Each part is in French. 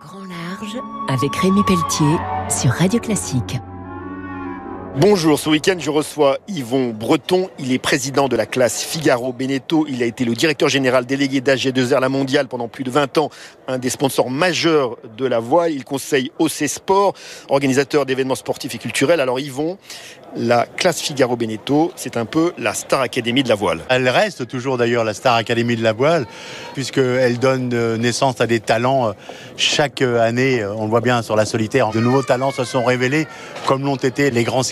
Grand Large avec Rémi Pelletier sur Radio Classique. Bonjour, ce week-end je reçois Yvon Breton, il est président de la classe Figaro Beneteau, il a été le directeur général délégué d'AG2R La Mondiale pendant plus de 20 ans, un des sponsors majeurs de la voile, il conseille OC Sport, organisateur d'événements sportifs et culturels. Alors Yvon, la classe Figaro Beneteau, c'est un peu la Star Academy de la voile. Elle reste toujours d'ailleurs la Star Academy de la voile, puisqu'elle donne euh, naissance à des talents euh, chaque année. On le voit bien sur la solitaire. De nouveaux talents se sont révélés, comme l'ont été les grands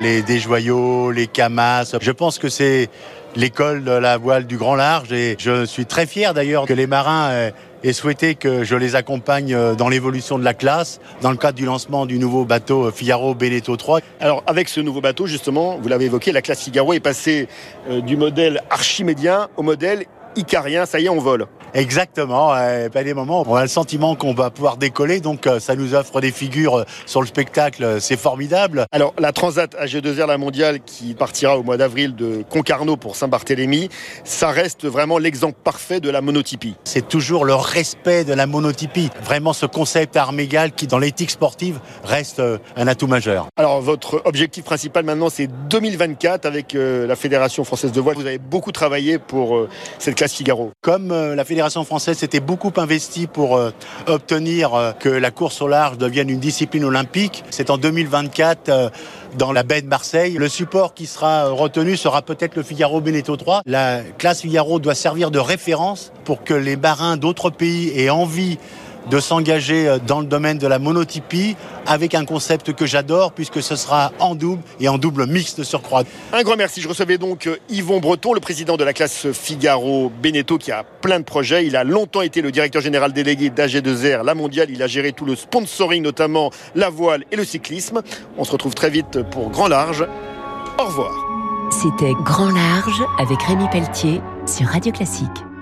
les Desjoyaux, les Camas. Je pense que c'est l'école de la voile du grand large et je suis très fier d'ailleurs que les marins euh, aient souhaité que je les accompagne euh, dans l'évolution de la classe dans le cadre du lancement du nouveau bateau Figaro Beneteau 3. Alors avec ce nouveau bateau justement, vous l'avez évoqué, la classe Figaro est passée euh, du modèle archimédien au modèle icarien, ça y est on vole. Exactement. Euh, pas des moments, on a le sentiment qu'on va pouvoir décoller, donc euh, ça nous offre des figures euh, sur le spectacle, c'est formidable. Alors la Transat AG2R la mondiale qui partira au mois d'avril de Concarneau pour Saint-Barthélemy, ça reste vraiment l'exemple parfait de la monotypie. C'est toujours le respect de la monotypie, vraiment ce concept arme égale qui dans l'éthique sportive reste un atout majeur. Alors votre objectif principal maintenant c'est 2024 avec la Fédération française de voile. Vous avez beaucoup travaillé pour cette classe Figaro. Comme la Fédération française s'était beaucoup investie pour euh, obtenir euh, que la course au large devienne une discipline olympique. C'est en 2024 euh, dans la baie de Marseille. Le support qui sera retenu sera peut-être le Figaro Beneteau 3. La classe Figaro doit servir de référence pour que les marins d'autres pays aient envie de s'engager euh, dans le domaine de la monotypie avec un concept que j'adore puisque ce sera en double et en double mixte de surcroît. Un grand merci. Je recevais donc euh, Yvon Breton, le président de la classe Figaro Beneteau qui a plein de projets. Il a longtemps été le directeur général délégué d'AG2R, la mondiale. Il a géré tout le sponsoring, notamment la voile et le cyclisme. On se retrouve très vite pour Grand Large. Au revoir. C'était Grand Large avec Rémi Pelletier sur Radio Classique.